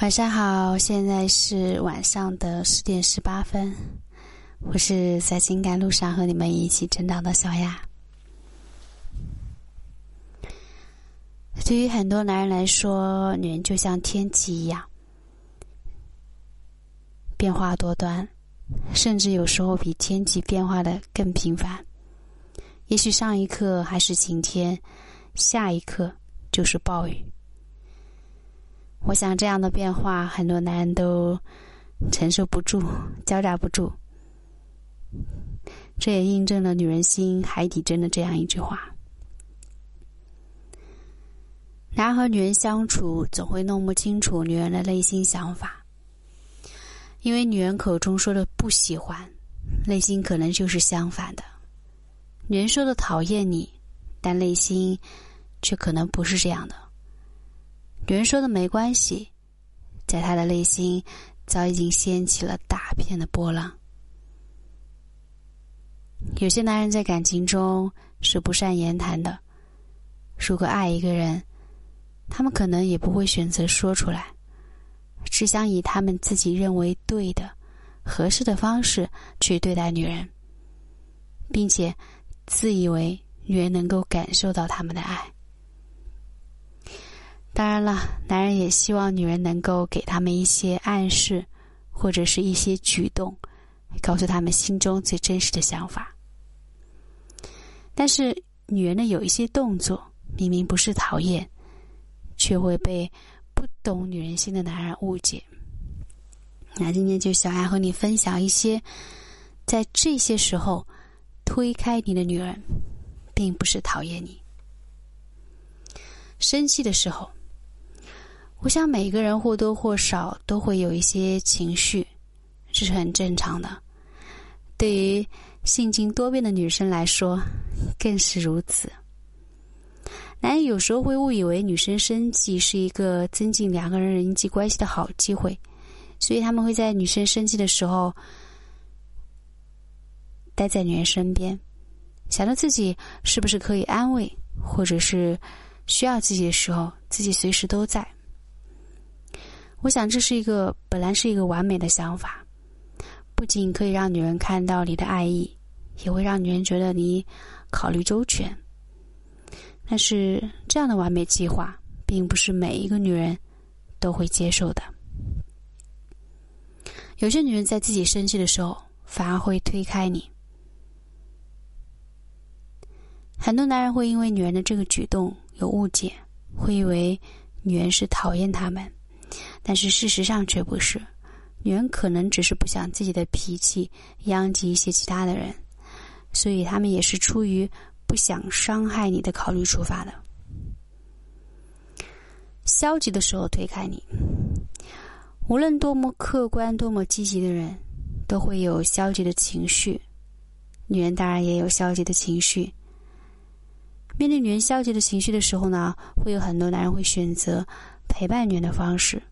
晚上好，现在是晚上的十点十八分，我是在情感路上和你们一起成长的小雅。对于很多男人来说，女人就像天气一样，变化多端，甚至有时候比天气变化的更频繁。也许上一刻还是晴天，下一刻就是暴雨。我想，这样的变化，很多男人都承受不住，交扎不住。这也印证了“女人心，海底针”的这样一句话：男人和女人相处，总会弄不清楚女人的内心想法，因为女人口中说的不喜欢，内心可能就是相反的；女人说的讨厌你，但内心却可能不是这样的。女人说的没关系，在他的内心早已经掀起了大片的波浪。有些男人在感情中是不善言谈的，如果爱一个人，他们可能也不会选择说出来，只想以他们自己认为对的、合适的方式去对待女人，并且自以为女人能够感受到他们的爱。当然了，男人也希望女人能够给他们一些暗示，或者是一些举动，告诉他们心中最真实的想法。但是，女人的有一些动作，明明不是讨厌，却会被不懂女人心的男人误解。那今天就小爱和你分享一些，在这些时候推开你的女人，并不是讨厌你。生气的时候。我想每个人或多或少都会有一些情绪，这是很正常的。对于性情多变的女生来说，更是如此。男人有时候会误以为女生生气是一个增进两个人人际关系的好机会，所以他们会在女生生气的时候待在女人身边，想着自己是不是可以安慰，或者是需要自己的时候，自己随时都在。我想这是一个本来是一个完美的想法，不仅可以让女人看到你的爱意，也会让女人觉得你考虑周全。但是这样的完美计划，并不是每一个女人都会接受的。有些女人在自己生气的时候，反而会推开你。很多男人会因为女人的这个举动有误解，会以为女人是讨厌他们。但是事实上却不是，女人可能只是不想自己的脾气殃及一些其他的人，所以他们也是出于不想伤害你的考虑出发的。消极的时候推开你，无论多么客观、多么积极的人，都会有消极的情绪。女人当然也有消极的情绪。面对女人消极的情绪的时候呢，会有很多男人会选择。陪伴女人的方式，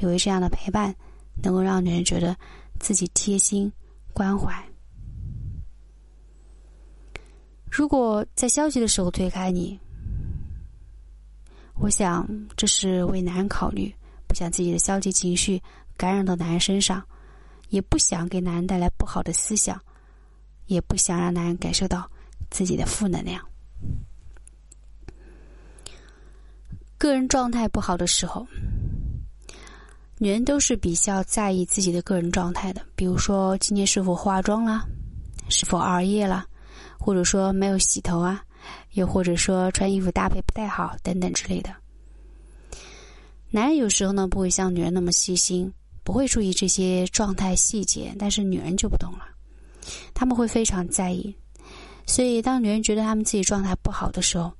以为这样的陪伴能够让女人觉得自己贴心关怀。如果在消极的时候推开你，我想这是为男人考虑，不想自己的消极情绪感染到男人身上，也不想给男人带来不好的思想，也不想让男人感受到自己的负能量。个人状态不好的时候，女人都是比较在意自己的个人状态的。比如说，今天是否化妆啦，是否熬夜了，或者说没有洗头啊，又或者说穿衣服搭配不太好等等之类的。男人有时候呢不会像女人那么细心，不会注意这些状态细节，但是女人就不同了，他们会非常在意。所以，当女人觉得他们自己状态不好的时候，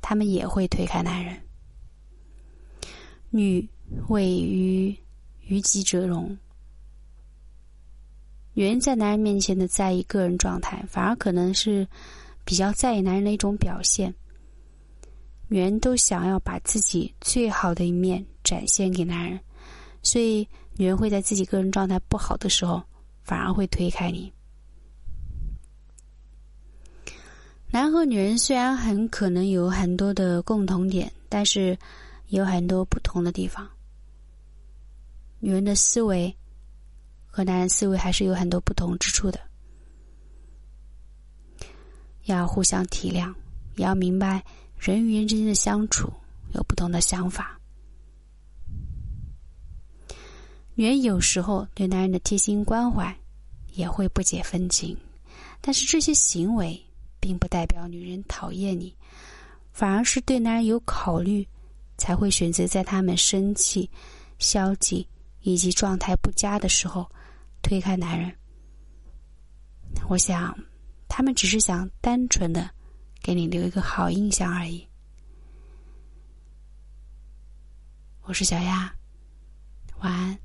他们也会推开男人。女为于于己者容。女人在男人面前的在意个人状态，反而可能是比较在意男人的一种表现。女人都想要把自己最好的一面展现给男人，所以女人会在自己个人状态不好的时候，反而会推开你。男人和女人虽然很可能有很多的共同点，但是。有很多不同的地方。女人的思维和男人思维还是有很多不同之处的，要互相体谅，也要明白人与人之间的相处有不同的想法。女人有时候对男人的贴心关怀也会不解风情，但是这些行为并不代表女人讨厌你，反而是对男人有考虑，才会选择在他们生气、消极。以及状态不佳的时候，推开男人。我想，他们只是想单纯的给你留一个好印象而已。我是小丫，晚安。